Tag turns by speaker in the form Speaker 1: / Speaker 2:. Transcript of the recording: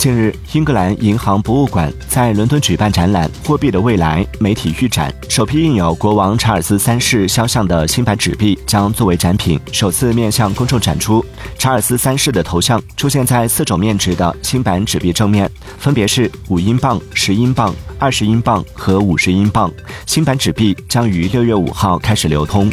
Speaker 1: 近日英格兰银行博物馆在伦敦举办展览货币的未来媒体预展首批印有国王查尔斯三世肖像的新版纸币将作为展品首次面向公众展出。查尔斯三世的头像出现在四种面值的新版纸币正面分别是五英镑十英镑二十英镑和五十英镑。新版纸币将于六月五号开始流通。